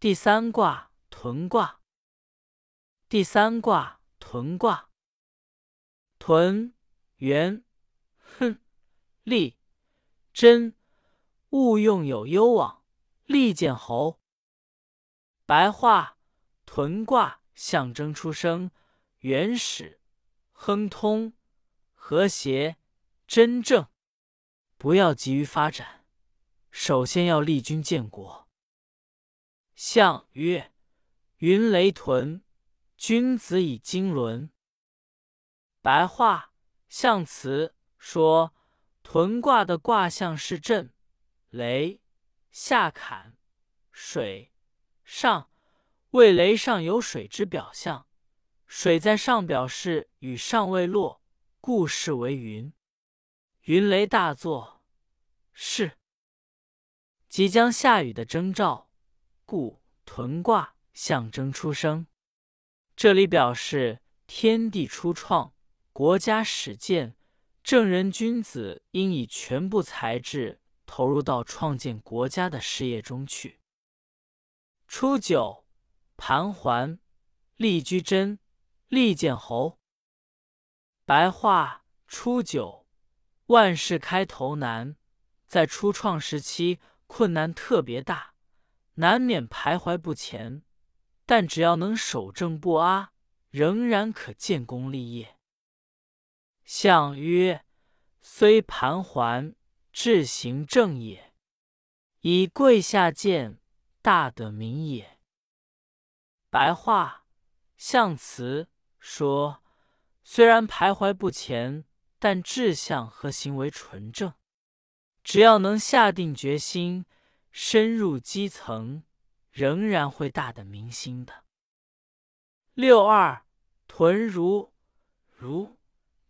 第三卦屯卦。第三卦屯卦。屯，元，哼，利，贞。勿用有攸往，利见侯。白话：屯卦象征出生、原始、亨通、和谐、真正。不要急于发展，首先要立军建国。象曰：云雷屯，君子以经纶。白话象辞说，屯卦的卦象是震、雷、下坎、水、上。为雷上有水之表象，水在上表示雨尚未落，故是为云。云雷大作，是即将下雨的征兆，故屯卦象征出生。这里表示天地初创，国家始建，正人君子应以全部才智投入到创建国家的事业中去。初九。盘桓，利居贞，利见侯。白话：初九，万事开头难，在初创时期，困难特别大，难免徘徊不前。但只要能守正不阿，仍然可建功立业。相曰：虽盘桓，志行正也。以贵下贱，大得民也。白话象辞说：虽然徘徊不前，但志向和行为纯正。只要能下定决心，深入基层，仍然会大的民心的。六二屯如如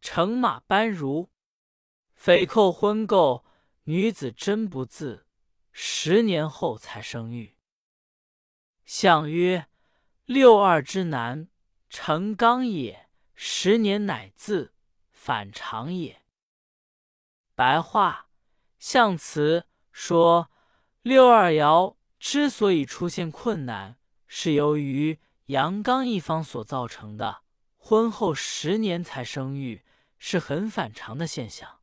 乘马般如，匪寇婚媾，女子贞不自，十年后才生育。相曰。六二之男，成刚也；十年乃自，反常也。白话象辞说，六二爻之所以出现困难，是由于阳刚一方所造成的。婚后十年才生育，是很反常的现象。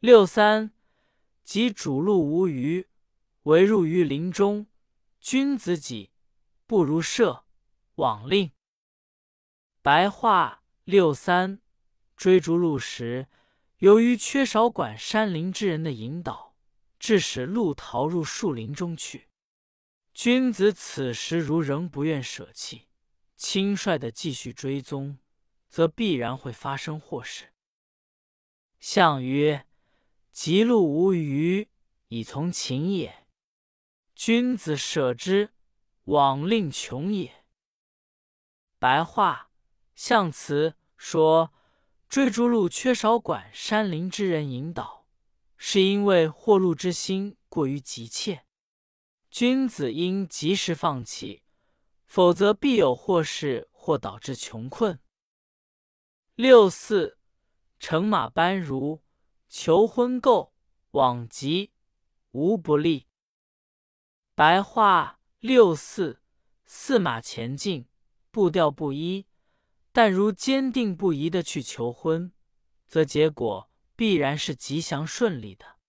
六三即主路无余，唯入于林中，君子己。不如射，往令。白话六三追逐鹿时，由于缺少管山林之人的引导，致使鹿逃入树林中去。君子此时如仍不愿舍弃，轻率的继续追踪，则必然会发生祸事。项曰：吉鹿无余，以从禽也。君子舍之。往令穷也。白话象辞说，追逐鹿缺少管山林之人引导，是因为获禄之心过于急切。君子应及时放弃，否则必有祸事或导致穷困。六四乘马班如，求婚媾，往疾，无不利。白话。六四，四马前进，步调不一，但如坚定不移的去求婚，则结果必然是吉祥顺利的。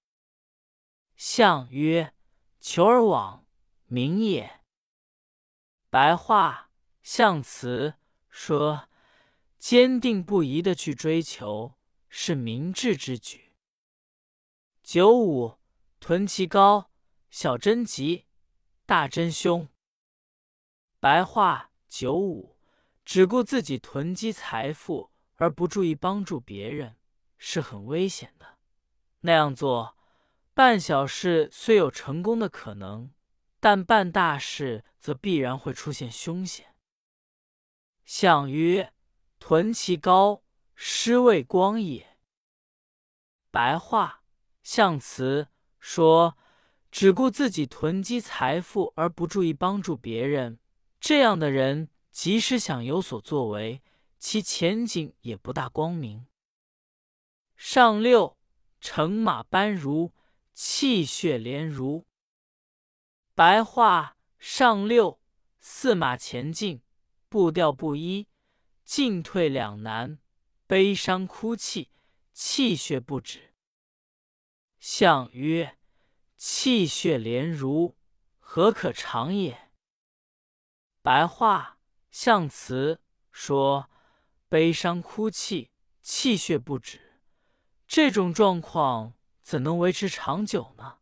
象曰：求而往，明也。白话象辞说，坚定不移的去追求，是明智之举。九五，屯其高，小贞吉。大真凶。白话九五，只顾自己囤积财富而不注意帮助别人，是很危险的。那样做，办小事虽有成功的可能，但办大事则必然会出现凶险。象曰：屯其高，失位光也。白话象辞说。只顾自己囤积财富而不注意帮助别人，这样的人即使想有所作为，其前景也不大光明。上六，乘马班如，气血连如。白话上六，四马前进，步调不一，进退两难，悲伤哭泣，气血不止。相曰：气血连如，何可长也？白话象辞说：悲伤哭泣，气血不止，这种状况怎能维持长久呢？